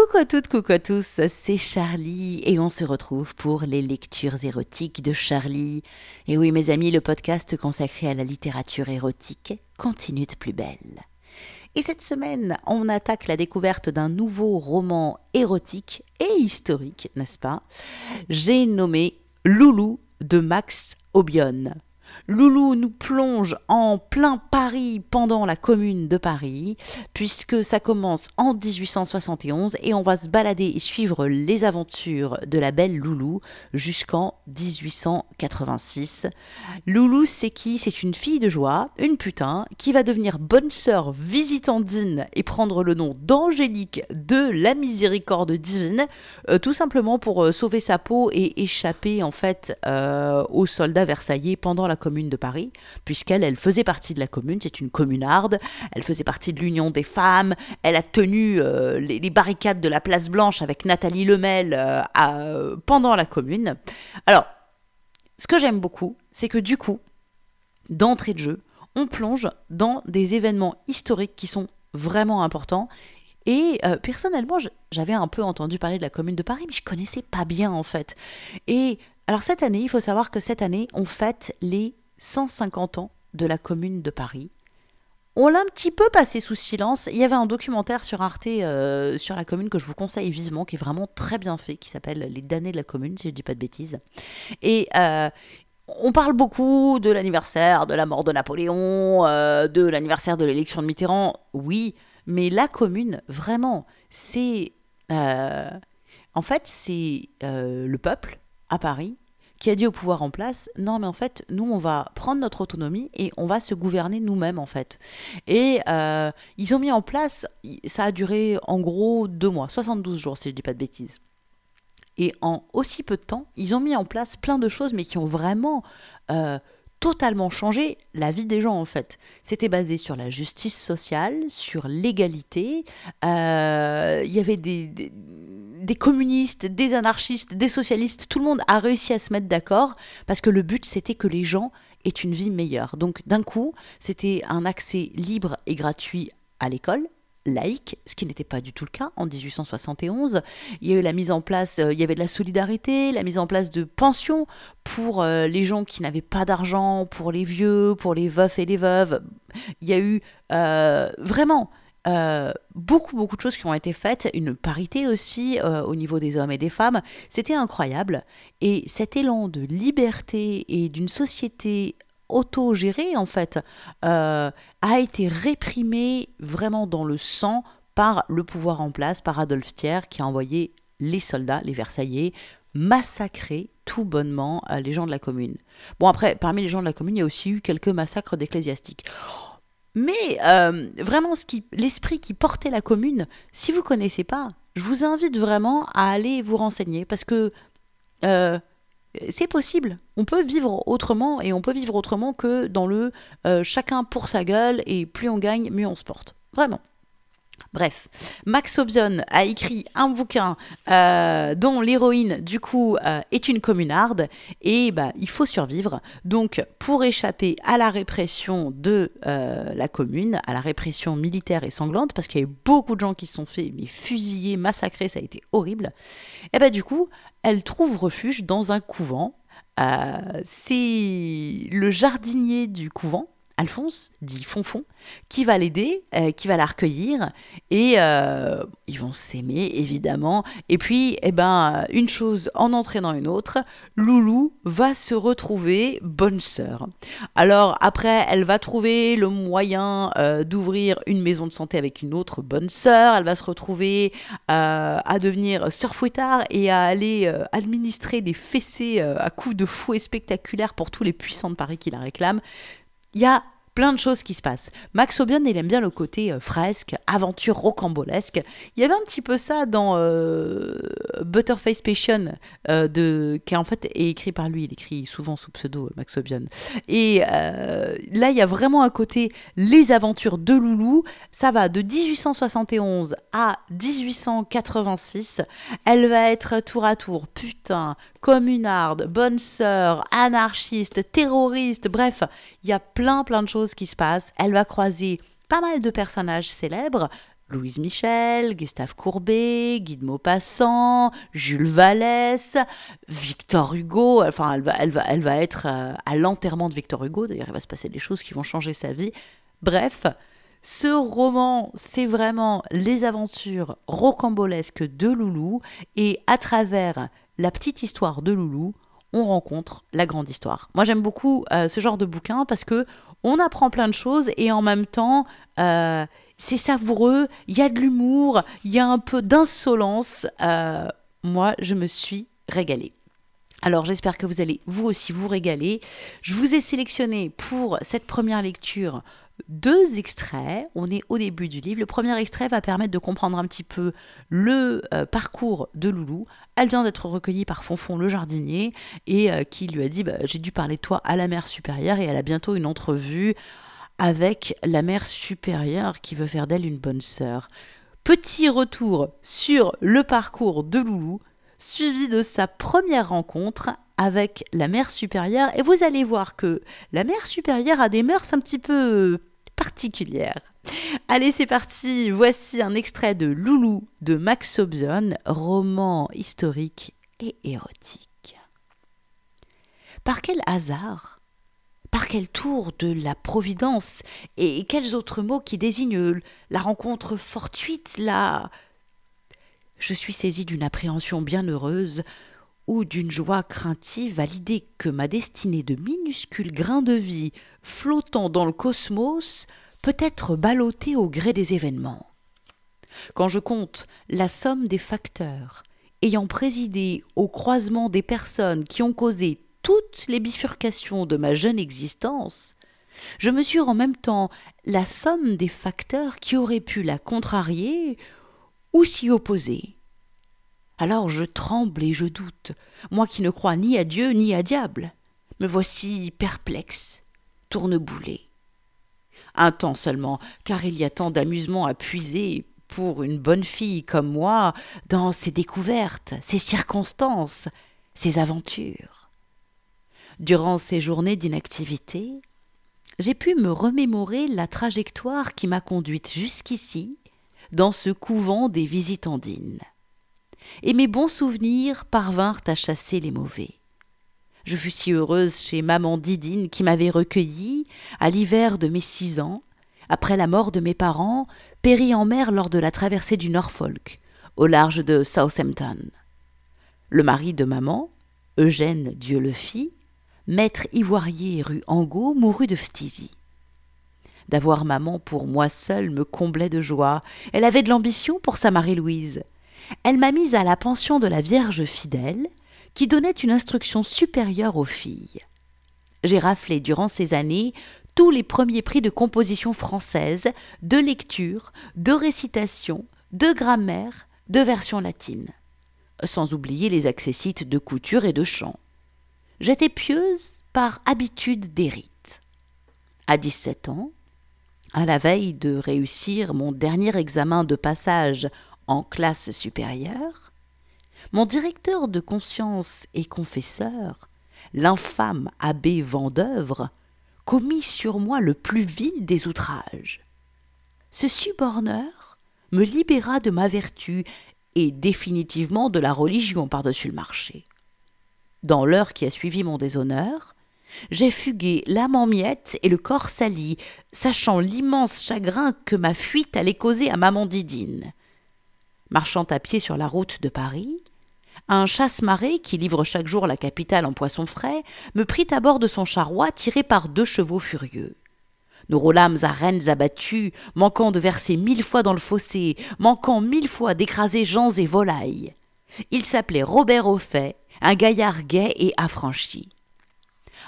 Coucou à toutes, coucou à tous, c'est Charlie et on se retrouve pour les lectures érotiques de Charlie. Et oui mes amis, le podcast consacré à la littérature érotique continue de plus belle. Et cette semaine, on attaque la découverte d'un nouveau roman érotique et historique, n'est-ce pas? J'ai nommé Loulou de Max Obion. Loulou nous plonge en plein Paris pendant la commune de Paris, puisque ça commence en 1871 et on va se balader et suivre les aventures de la belle Loulou jusqu'en 1886. Loulou, c'est qui? C'est une fille de joie, une putain, qui va devenir bonne sœur visitandine et prendre le nom d'Angélique de la miséricorde divine, euh, tout simplement pour euh, sauver sa peau et échapper en fait euh, aux soldats versaillais pendant la commune de Paris, puisqu'elle elle faisait partie de la commune, c'est une communarde, elle faisait partie de l'Union des femmes, elle a tenu euh, les, barricades de la Place Blanche avec Nathalie Lemel euh, pendant la commune. Alors, ce que j'aime beaucoup, c'est que du coup, d'entrée de jeu, on plonge dans des événements historiques qui sont vraiment importants et euh, personnellement, j'avais un peu entendu parler de la Commune de Paris, mais je connaissais pas bien en fait. Et alors cette année, il faut savoir que cette année, on fête les 150 ans de la Commune de Paris. On l'a un petit peu passé sous silence. Il y avait un documentaire sur Arte euh, sur la commune que je vous conseille vivement, qui est vraiment très bien fait, qui s'appelle Les damnés de la commune, si je ne dis pas de bêtises. Et euh, on parle beaucoup de l'anniversaire de la mort de Napoléon, euh, de l'anniversaire de l'élection de Mitterrand, oui, mais la commune, vraiment, c'est... en fait, c'est le peuple à Paris qui a dit au pouvoir en place non mais en fait nous on va prendre notre autonomie et on va se gouverner nous-mêmes en fait. Et euh, ils ont mis en place ça a duré en gros deux mois 72 jours si je dis pas de bêtises. Et en aussi peu de temps ils ont mis en place plein de choses mais qui ont vraiment euh, totalement changé la vie des gens en fait. C'était basé sur la justice sociale, sur l'égalité. Euh, il y avait des, des communistes, des anarchistes, des socialistes, tout le monde a réussi à se mettre d'accord parce que le but c'était que les gens aient une vie meilleure. Donc d'un coup, c'était un accès libre et gratuit à l'école, laïque, ce qui n'était pas du tout le cas en 1871. Il y a eu la mise en place, euh, il y avait de la solidarité, la mise en place de pensions pour euh, les gens qui n'avaient pas d'argent, pour les vieux, pour les veufs et les veuves. Il y a eu euh, vraiment beaucoup, beaucoup de choses qui ont été faites, une parité aussi au niveau des hommes et des femmes. C'était incroyable. Et cet élan de liberté et d'une société autogérée, en fait, euh, a été réprimé vraiment dans le sang par le pouvoir en place, par Adolphe Thiers, qui a envoyé les soldats, les Versaillais, massacrer tout bonnement les gens de la commune. Bon, après, parmi les gens de la commune, il y a aussi eu quelques massacres d'ecclésiastiques. Mais euh, vraiment, ce qui, l'esprit qui portait la commune, si vous connaissez pas, je vous invite vraiment à aller vous renseigner parce que euh, c'est possible. On peut vivre autrement et on peut vivre autrement que dans le euh, chacun pour sa gueule et plus on gagne, mieux on se porte. Vraiment. Bref, Max Obson a écrit un bouquin euh, dont l'héroïne, du coup, euh, est une communarde et bah, il faut survivre. Donc, pour échapper à la répression de euh, la commune, à la répression militaire et sanglante, parce qu'il y a eu beaucoup de gens qui se sont fait mais, fusiller, massacrer, ça a été horrible, et bah, du coup, elle trouve refuge dans un couvent. C'est le jardinier du couvent Alphonse, dit Fonfon, qui va l'aider, euh, qui va la recueillir, et euh, ils vont s'aimer évidemment. Et puis, eh ben, une chose en entraînant une autre, Loulou va se retrouver bonne sœur. Alors après, elle va trouver le moyen euh, d'ouvrir une maison de santé avec une autre bonne sœur. Elle va se retrouver à devenir sœur fouettard et à aller administrer des fessées à coups de fouet spectaculaires pour tous les puissants de Paris qui la réclament il y a plein de choses qui se passent. Max Obion, il aime bien le côté euh, fresque, aventure rocambolesque. Il y avait un petit peu ça dans euh, Butterface Passion, euh, de, qui en fait est écrit par lui. Il écrit souvent sous pseudo Max Obion. Et là, il y a vraiment un côté les aventures de Loulou. Ça va de 1871 à 1886. Elle va être tour à tour, putain, communarde, bonne sœur, anarchiste, terroriste, bref, il y a plein plein de choses qui se passent. Elle va croiser pas mal de personnages célèbres, Louise Michel, Gustave Courbet, Guy de Maupassant, Jules Vallès, Victor Hugo. Enfin, elle va, elle va, elle va être euh, à l'enterrement de Victor Hugo. D'ailleurs, il va se passer des choses qui vont changer sa vie. Bref, ce roman, c'est vraiment les aventures rocambolesques de Loulou. Et à travers la petite histoire de Loulou, on rencontre la grande histoire. Moi, j'aime beaucoup euh, ce genre de bouquin parce que on apprend plein de choses et en même temps, euh, c'est savoureux, il y a de l'humour, il y a un peu d'insolence. Euh, moi, je me suis régalée. Alors j'espère que vous allez vous aussi vous régaler. Je vous ai sélectionné pour cette première lecture deux extraits. On est au début du livre. Le premier extrait va permettre de comprendre un petit peu le euh, parcours de Loulou. Elle vient d'être recueillie par Fonfon le jardinier et euh, qui lui a dit bah, J'ai dû parler de toi à la mère supérieure et elle a bientôt une entrevue avec la mère supérieure qui veut faire d'elle une bonne sœur. Petit retour sur le parcours de Loulou, suivi de sa première rencontre avec la mère supérieure, et vous allez voir que la mère supérieure a des mœurs un petit peu Allez, c'est parti. Voici un extrait de Loulou de Max Sobson, roman historique et érotique. Par quel hasard par quel tour de la Providence et quels autres mots qui désignent la rencontre fortuite, la. Je suis saisie d'une appréhension bien heureuse ou d'une joie craintive à l'idée que ma destinée de minuscules grains de vie flottant dans le cosmos peut être ballottée au gré des événements. Quand je compte la somme des facteurs ayant présidé au croisement des personnes qui ont causé toutes les bifurcations de ma jeune existence, je mesure en même temps la somme des facteurs qui auraient pu la contrarier ou s'y opposer. Alors je tremble et je doute, moi qui ne crois ni à Dieu ni à diable. Me voici perplexe, tourneboulé. Un temps seulement, car il y a tant d'amusement à puiser pour une bonne fille comme moi dans ces découvertes, ces circonstances, ces aventures. Durant ces journées d'inactivité, j'ai pu me remémorer la trajectoire qui m'a conduite jusqu'ici, dans ce couvent des visitandines. Et mes bons souvenirs parvinrent à chasser les mauvais. Je fus si heureuse chez maman Didine qui m'avait recueillie, à l'hiver de mes six ans, après la mort de mes parents, péris en mer lors de la traversée du Norfolk, au large de Southampton. Le mari de maman, Eugène Dieu maître ivoirier rue Angot mourut de phtisie. D'avoir maman pour moi seule me comblait de joie. Elle avait de l'ambition pour sa Marie-Louise. Elle m'a mise à la pension de la Vierge fidèle, qui donnait une instruction supérieure aux filles. J'ai raflé durant ces années tous les premiers prix de composition française, de lecture, de récitation, de grammaire, de version latine, sans oublier les accessites de couture et de chant. J'étais pieuse par habitude des rites. À 17 ans, à la veille de réussir mon dernier examen de passage en classe supérieure, mon directeur de conscience et confesseur, l'infâme abbé Vendeuvre, commit sur moi le plus vil des outrages. Ce suborneur me libéra de ma vertu et définitivement de la religion par-dessus le marché. Dans l'heure qui a suivi mon déshonneur, j'ai fugué l'âme en miettes et le corps sali, sachant l'immense chagrin que ma fuite allait causer à maman Didine. Marchant à pied sur la route de Paris, un chasse-marée qui livre chaque jour la capitale en poissons frais me prit à bord de son charroi tiré par deux chevaux furieux. Nous roulâmes à rennes abattues, manquant de verser mille fois dans le fossé, manquant mille fois d'écraser gens et volailles. Il s'appelait Robert Auffet, un gaillard gai et affranchi.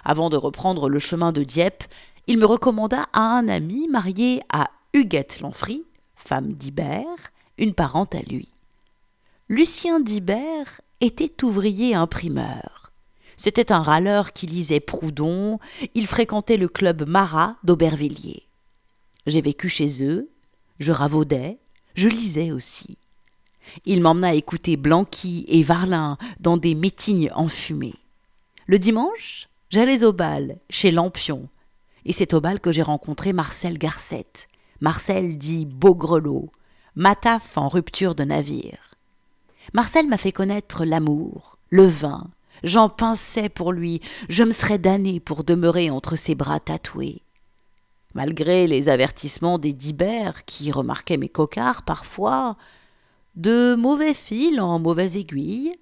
Avant de reprendre le chemin de Dieppe, il me recommanda à un ami marié à Huguette Lanfry, femme d'Ibert, une parente à lui. Lucien d'Ibert était ouvrier imprimeur. C'était un râleur qui lisait Proudhon, il fréquentait le club Marat d'Aubervilliers. J'ai vécu chez eux, je ravaudais, je lisais aussi. Il m'emmena écouter Blanqui et Varlin dans des métignes enfumées. Le dimanche, j'allais au bal, chez Lampion, et c'est au bal que j'ai rencontré Marcel Garcette. Marcel dit Beaugrelot, Mataf en rupture de navire. Marcel m'a fait connaître l'amour, le vin. J'en pinçais pour lui, je me serais damné pour demeurer entre ses bras tatoués. Malgré les avertissements des dibères qui remarquaient mes cocards parfois, de mauvais fils en mauvaise aiguille,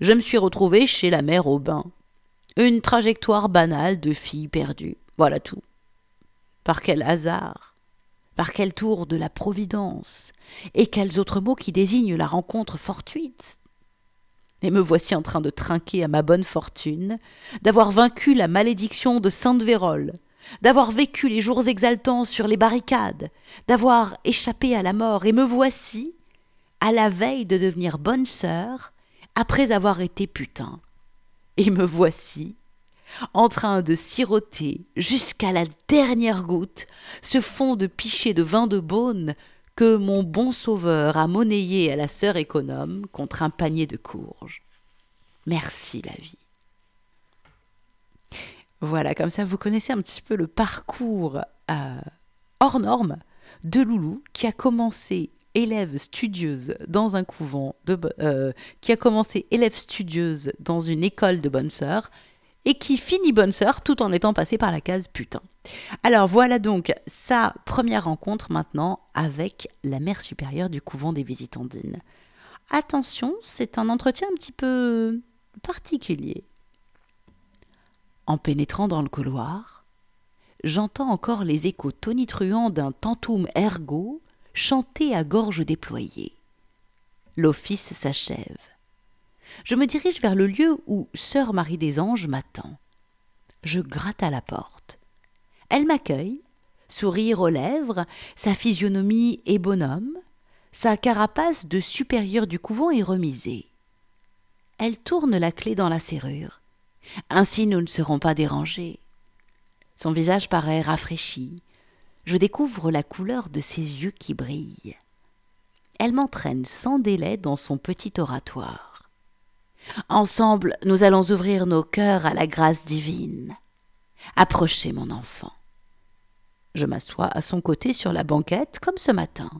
je me suis retrouvé chez la mère Aubin. Une trajectoire banale de fille perdue. Voilà tout. Par quel hasard Par quel tour de la Providence Et quels autres mots qui désignent la rencontre fortuite Et me voici en train de trinquer à ma bonne fortune, d'avoir vaincu la malédiction de Sainte Vérole, d'avoir vécu les jours exaltants sur les barricades, d'avoir échappé à la mort, et me voici, à la veille de devenir bonne sœur, après avoir été putain. Et me voici, en train de siroter jusqu'à la dernière goutte ce fond de pichet de vin de Beaune que mon bon sauveur a monnayé à la sœur économe contre un panier de courges. Merci la vie. Voilà, comme ça vous connaissez un petit peu le parcours euh, hors norme de Loulou qui a commencé élève studieuse dans un couvent, de, euh, qui a commencé élève studieuse dans une école de bonne sœur et qui finit bonne sœur tout en étant passé par la case putain. Alors voilà donc sa première rencontre maintenant avec la mère supérieure du couvent des Visitandines. Attention, c'est un entretien un petit peu particulier. En pénétrant dans le couloir, j'entends encore les échos tonitruants d'un tantum ergo chanté à gorge déployée. L'office s'achève. Je me dirige vers le lieu où sœur Marie des Anges m'attend. Je gratte à la porte. Elle m'accueille, sourire aux lèvres, sa physionomie est bonhomme, sa carapace de supérieur du couvent est remisée. Elle tourne la clé dans la serrure. Ainsi nous ne serons pas dérangés. Son visage paraît rafraîchi. Je découvre la couleur de ses yeux qui brillent. Elle m'entraîne sans délai dans son petit oratoire. Ensemble, nous allons ouvrir nos cœurs à la grâce divine. Approchez mon enfant. Je m'assois à son côté sur la banquette comme ce matin.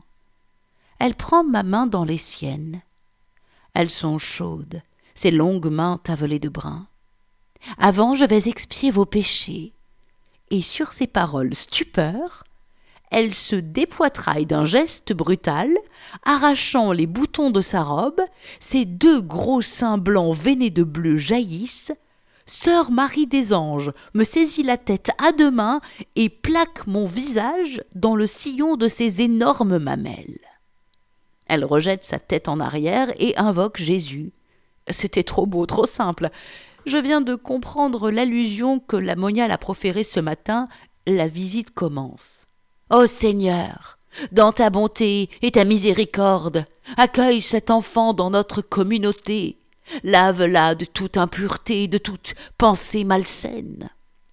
Elle prend ma main dans les siennes. Elles sont chaudes, ses longues mains tavelées de brun. Avant, je vais expier vos péchés. Et sur ces paroles stupeur, elle se dépoitraille d'un geste brutal, arrachant les boutons de sa robe, ses deux gros seins blancs veinés de bleu jaillissent. Sœur Marie des Anges me saisit la tête à deux mains et plaque mon visage dans le sillon de ses énormes mamelles. Elle rejette sa tête en arrière et invoque Jésus. C'était trop beau, trop simple. Je viens de comprendre l'allusion que la moniale a proférée ce matin. La visite commence. Ô Seigneur, dans ta bonté et ta miséricorde, accueille cet enfant dans notre communauté. Lave-la de toute impureté, de toute pensée malsaine.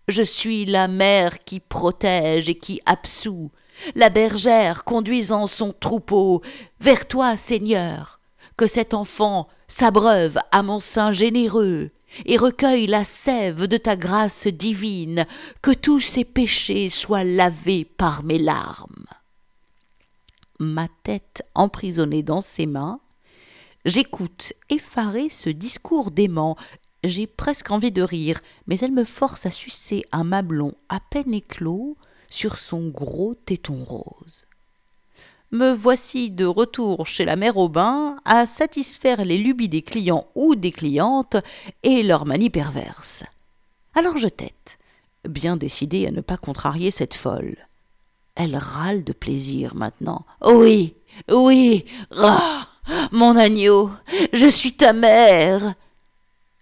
Je suis la mère qui protège et qui absout, la bergère conduisant son troupeau vers toi, Seigneur. Que cet enfant s'abreuve à mon sein généreux, et recueille la sève de ta grâce divine, que tous ses péchés soient lavés par mes larmes. Ma tête emprisonnée dans ses mains, j'écoute effaré ce discours dément. J'ai presque envie de rire, mais elle me force à sucer un mamelon à peine éclos sur son gros téton rose me voici de retour chez la mère Aubin à satisfaire les lubies des clients ou des clientes et leurs manies perverses. Alors je tête, bien décidée à ne pas contrarier cette folle. Elle râle de plaisir maintenant. Oui, oui, ah, mon agneau, je suis ta mère.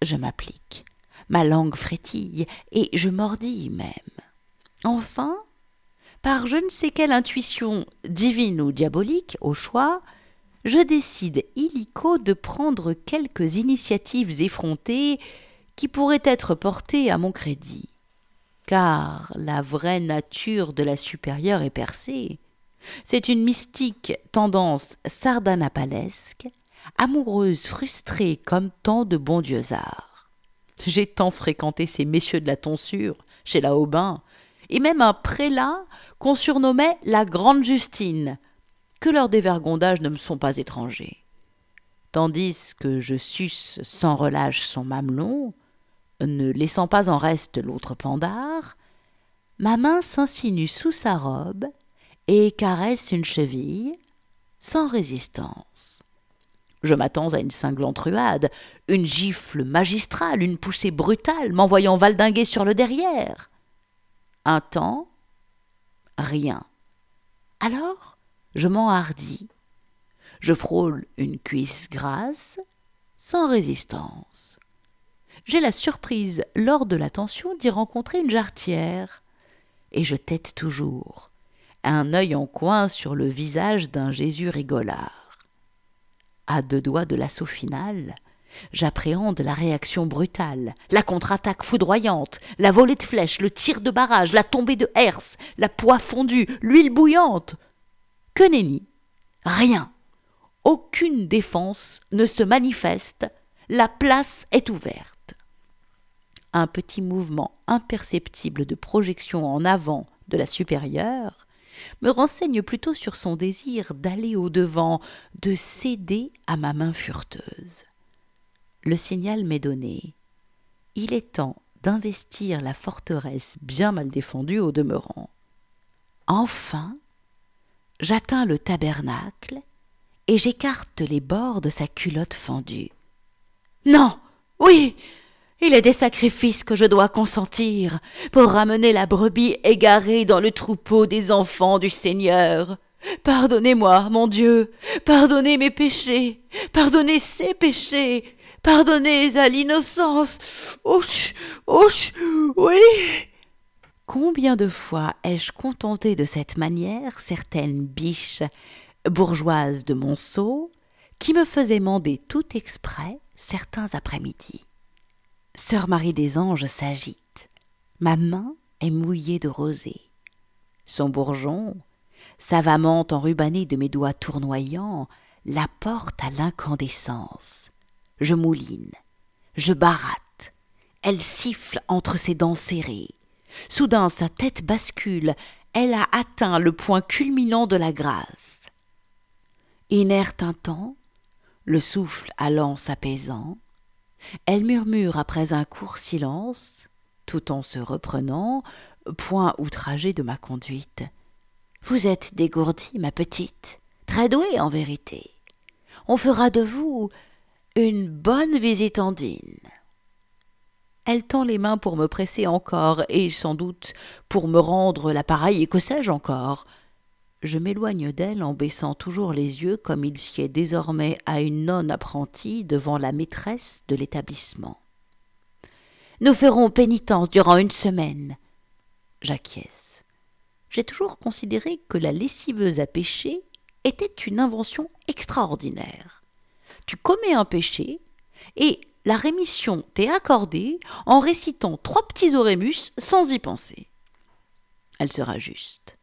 Je m'applique, ma langue frétille et je mordis même. Enfin, par je ne sais quelle intuition divine ou diabolique, au choix, je décide illico de prendre quelques initiatives effrontées qui pourraient être portées à mon crédit. Car la vraie nature de la supérieure est percée. C'est une mystique tendance sardanapalesque, amoureuse frustrée comme tant de bons dieux-arts. J'ai tant fréquenté ces messieurs de la tonsure, chez la Aubin, et même un prélat qu'on surnommait la Grande Justine, que leurs dévergondages ne me sont pas étrangers. Tandis que je suce sans relâche son mamelon, ne laissant pas en reste l'autre pendard, ma main s'insinue sous sa robe et caresse une cheville sans résistance. Je m'attends à une cinglante ruade, une gifle magistrale, une poussée brutale m'envoyant valdinguer sur le derrière. Un temps, rien. Alors, je m'enhardis. Je frôle une cuisse grasse, sans résistance. J'ai la surprise, lors de l'attention, d'y rencontrer une jarretière. Et je tête toujours, un œil en coin sur le visage d'un Jésus rigolard à deux doigts de l'assaut final, j'appréhende la réaction brutale, la contre-attaque foudroyante, la volée de flèches, le tir de barrage, la tombée de herse, la poix fondue, l'huile bouillante. Que nenni Rien. Aucune défense ne se manifeste, la place est ouverte. Un petit mouvement imperceptible de projection en avant de la supérieure me renseigne plutôt sur son désir d'aller au-devant, de céder à ma main furteuse. Le signal m'est donné. Il est temps d'investir la forteresse bien mal défendue au demeurant. Enfin, j'atteins le tabernacle et j'écarte les bords de sa culotte fendue. Non, oui, il est des sacrifices que je dois consentir pour ramener la brebis égarée dans le troupeau des enfants du Seigneur. Pardonnez-moi, mon Dieu, pardonnez mes péchés, pardonnez ses péchés, pardonnez à l'innocence. Ouch, ouch, oui. Combien de fois ai-je contenté de cette manière certaines biches bourgeoises de Monceau qui me faisaient mander tout exprès certains après-midi? Sœur Marie des Anges s'agite. Ma main est mouillée de rosée. Son bourgeon, savamment enrubanné de mes doigts tournoyants, la porte à l'incandescence. Je mouline, je baratte. Elle siffle entre ses dents serrées. Soudain sa tête bascule, elle a atteint le point culminant de la grâce. Inerte un temps, le souffle allant s'apaisant, elle murmure après un court silence, tout en se reprenant, point outragé de ma conduite. Vous êtes dégourdie, ma petite, très douée en vérité. On fera de vous une bonne visitandine. Elle tend les mains pour me presser encore, et sans doute pour me rendre l'appareil, et que sais-je encore je m'éloigne d'elle en baissant toujours les yeux comme il sied désormais à une nonne apprentie devant la maîtresse de l'établissement. Nous ferons pénitence durant une semaine. J'acquiesce. J'ai toujours considéré que la lessiveuse à péché était une invention extraordinaire. Tu commets un péché et la rémission t'est accordée en récitant trois petits orémus sans y penser. Elle sera juste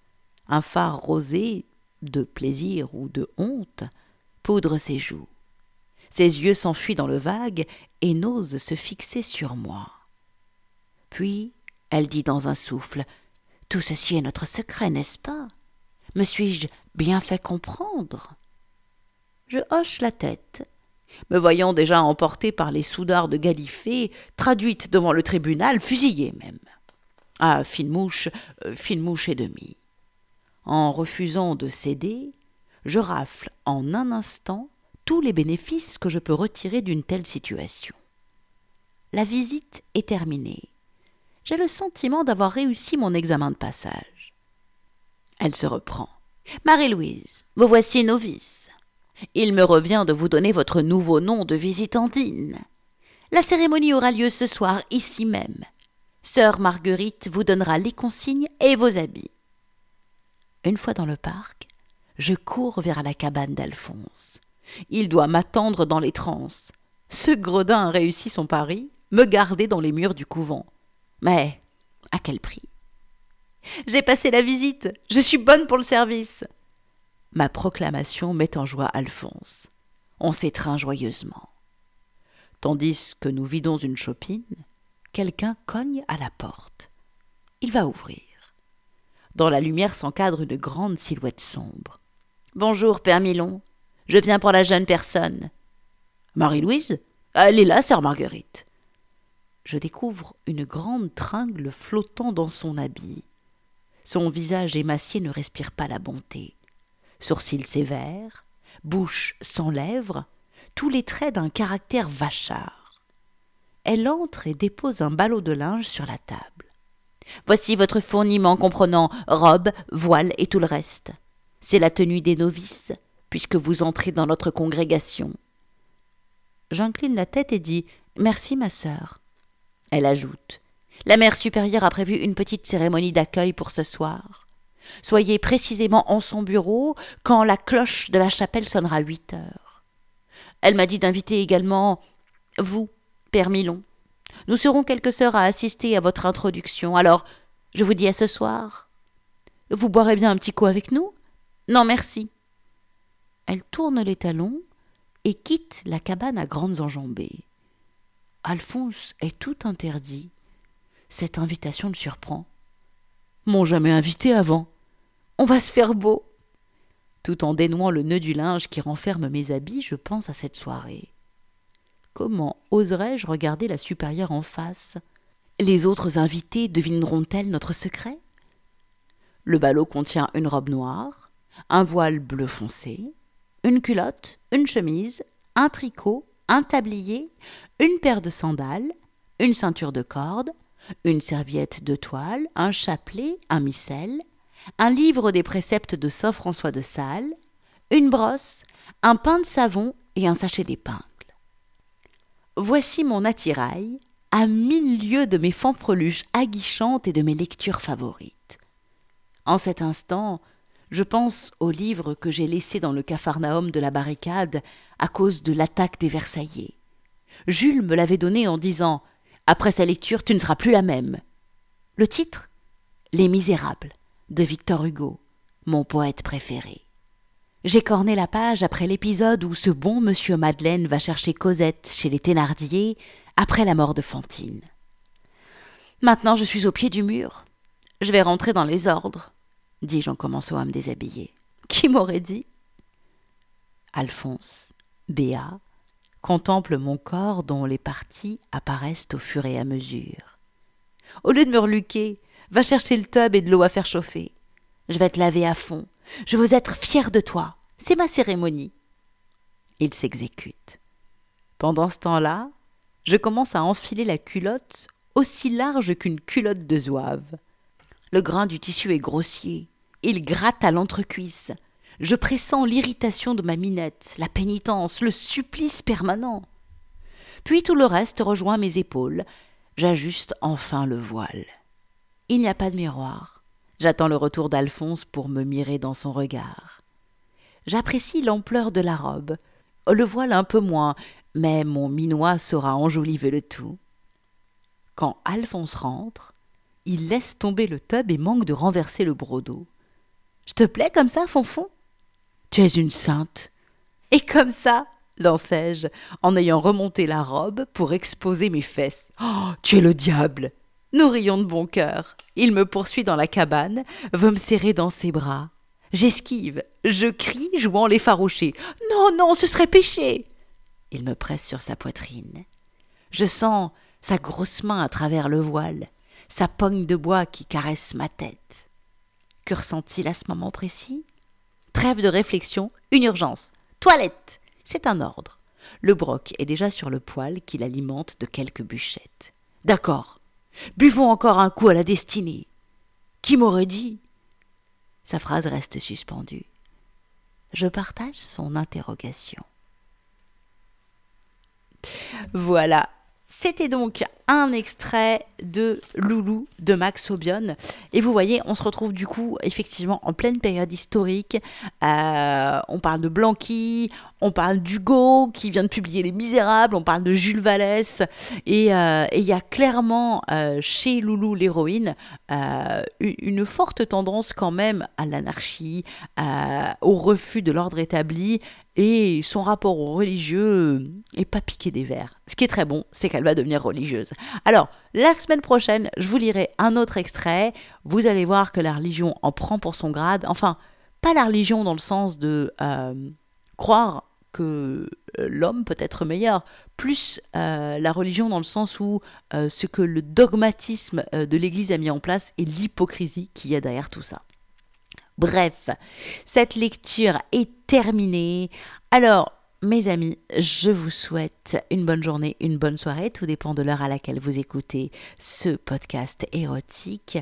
un phare rosé de plaisir ou de honte poudre ses joues. Ses yeux s'enfuient dans le vague et n'osent se fixer sur moi. Puis elle dit dans un souffle Tout ceci est notre secret, n'est-ce pas? Me suis-je bien fait comprendre? Je hoche la tête, me voyant déjà emportée par les soudards de Galifée, traduite devant le tribunal, fusillée même. Ah, fine mouche, euh, fine mouche et demie. En refusant de céder, je rafle en un instant tous les bénéfices que je peux retirer d'une telle situation. La visite est terminée. J'ai le sentiment d'avoir réussi mon examen de passage. Elle se reprend. Marie-Louise, vous voici novice. Il me revient de vous donner votre nouveau nom de visitandine. La cérémonie aura lieu ce soir ici même. Sœur Marguerite vous donnera les consignes et vos habits. Une fois dans le parc, je cours vers la cabane d'Alphonse. Il doit m'attendre dans les transes. Ce gredin a réussi son pari, me garder dans les murs du couvent. Mais à quel prix? J'ai passé la visite, je suis bonne pour le service. Ma proclamation met en joie Alphonse. On s'étreint joyeusement. Tandis que nous vidons une chopine, quelqu'un cogne à la porte. Il va ouvrir. Dans la lumière s'encadre une grande silhouette sombre. Bonjour, Père Milon. Je viens pour la jeune personne. Marie-Louise Elle est là, sœur Marguerite. Je découvre une grande tringle flottant dans son habit. Son visage émacié ne respire pas la bonté. Sourcils sévères, bouche sans lèvres, tous les traits d'un caractère vachard. Elle entre et dépose un ballot de linge sur la table. Voici votre fourniment comprenant robe, voile et tout le reste. C'est la tenue des novices, puisque vous entrez dans notre congrégation. J'incline la tête et dis Merci, ma sœur. Elle ajoute La mère supérieure a prévu une petite cérémonie d'accueil pour ce soir. Soyez précisément en son bureau quand la cloche de la chapelle sonnera huit heures. Elle m'a dit d'inviter également vous, Père Milon. Nous serons quelques sœurs à assister à votre introduction, alors je vous dis à ce soir. Vous boirez bien un petit coup avec nous? Non, merci. Elle tourne les talons et quitte la cabane à grandes enjambées. Alphonse est tout interdit. Cette invitation le surprend. M'ont jamais invité avant. On va se faire beau. Tout en dénouant le nœud du linge qui renferme mes habits, je pense à cette soirée. Comment oserais-je regarder la supérieure en face? Les autres invités devineront-elles notre secret? Le ballot contient une robe noire, un voile bleu foncé, une culotte, une chemise, un tricot, un tablier, une paire de sandales, une ceinture de corde, une serviette de toile, un chapelet, un missel, un livre des préceptes de saint François de Sales, une brosse, un pain de savon et un sachet d'épingles. Voici mon attirail, à mille lieues de mes fanfreluches aguichantes et de mes lectures favorites. En cet instant, je pense au livre que j'ai laissé dans le capharnaüm de la barricade à cause de l'attaque des Versaillais. Jules me l'avait donné en disant Après sa lecture, tu ne seras plus la même. Le titre Les Misérables de Victor Hugo, mon poète préféré. J'ai corné la page après l'épisode où ce bon monsieur Madeleine va chercher Cosette chez les Thénardier après la mort de Fantine. Maintenant je suis au pied du mur. Je vais rentrer dans les ordres dis-je en commençant à me déshabiller. Qui m'aurait dit? Alphonse, Béa, contemple mon corps dont les parties apparaissent au fur et à mesure. Au lieu de me reluquer, va chercher le tub et de l'eau à faire chauffer. Je vais te laver à fond. Je veux être fier de toi. C'est ma cérémonie. Il s'exécute. Pendant ce temps-là, je commence à enfiler la culotte aussi large qu'une culotte de zouave. Le grain du tissu est grossier. Il gratte à l'entrecuisse. Je pressens l'irritation de ma minette, la pénitence, le supplice permanent. Puis tout le reste rejoint mes épaules. J'ajuste enfin le voile. Il n'y a pas de miroir. J'attends le retour d'Alphonse pour me mirer dans son regard. J'apprécie l'ampleur de la robe, le voile un peu moins, mais mon minois saura enjoliver le tout. Quand Alphonse rentre, il laisse tomber le tub et manque de renverser le brodeau. Je te plais comme ça, Fonfon? Tu es une sainte. Et comme ça, lançai-je, en ayant remonté la robe pour exposer mes fesses. Oh, tu es le diable Nous rions de bon cœur. Il me poursuit dans la cabane, veut me serrer dans ses bras. J'esquive, je crie, jouant l'effarouché. Non, non, ce serait péché Il me presse sur sa poitrine. Je sens sa grosse main à travers le voile, sa pogne de bois qui caresse ma tête. Que ressent-il à ce moment précis? Trêve de réflexion, une urgence. Toilette C'est un ordre. Le broc est déjà sur le poêle qu'il alimente de quelques bûchettes. D'accord. Buvons encore un coup à la destinée. Qui m'aurait dit? Sa phrase reste suspendue. Je partage son interrogation. Voilà, c'était donc un extrait de Loulou de Max Aubion. Et vous voyez, on se retrouve du coup effectivement en pleine période historique. Euh, on parle de Blanqui, on parle d'Hugo qui vient de publier Les Misérables, on parle de Jules Vallès. Et euh, il y a clairement euh, chez Loulou l'héroïne une forte tendance quand même à l'anarchie, au refus de l'ordre établi et son rapport au religieux est pas piqué des vers. Ce qui est très bon, c'est qu'elle va devenir religieuse. Alors, la semaine prochaine, je vous lirai un autre extrait. Vous allez voir que la religion en prend pour son grade. Enfin, pas la religion dans le sens de euh, croire que euh, l'homme peut être meilleur, plus euh, la religion dans le sens où ce que le dogmatisme de l'Église a mis en place et l'hypocrisie qui y a derrière tout ça. Bref, cette lecture est terminée. Alors, mes amis, je vous souhaite une bonne journée, une bonne soirée, tout dépend de l'heure à laquelle vous écoutez ce podcast érotique.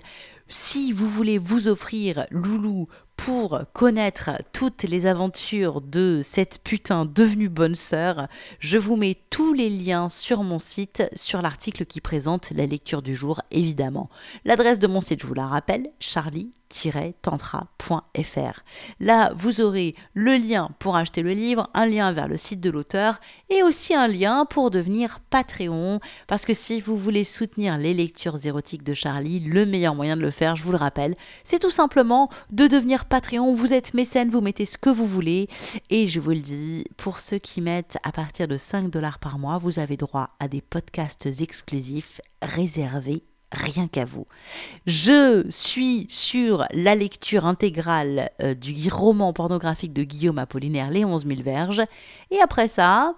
Si vous voulez vous offrir Loulou pour connaître toutes les aventures de cette putain devenue bonne sœur, je vous mets tous les liens sur mon site, sur l'article qui présente la lecture du jour, évidemment. L'adresse de mon site, je vous la rappelle, charlie-tantra.fr. Là, vous aurez le lien pour acheter le livre, un lien vers le site de l'auteur et aussi un lien pour devenir Patreon, parce que si vous voulez soutenir les lectures érotiques de Charlie, le meilleur moyen de le faire, je vous le rappelle, c'est tout simplement de devenir Patreon. Vous êtes mécène, vous mettez ce que vous voulez. Et je vous le dis, pour ceux qui mettent à partir de 5 dollars par mois, vous avez droit à des podcasts exclusifs réservés rien qu'à vous. Je suis sur la lecture intégrale euh, du roman pornographique de Guillaume Apollinaire, Les 11 000 verges. Et après ça,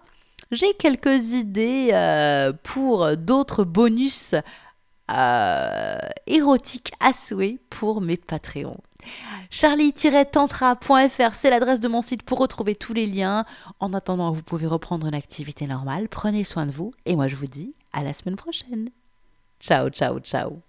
j'ai quelques idées euh, pour d'autres bonus euh, érotiques à souhait pour mes Patreons. Charlie-tantra.fr, c'est l'adresse de mon site pour retrouver tous les liens. En attendant, vous pouvez reprendre une activité normale. Prenez soin de vous et moi je vous dis à la semaine prochaine. Ciao, ciao, ciao.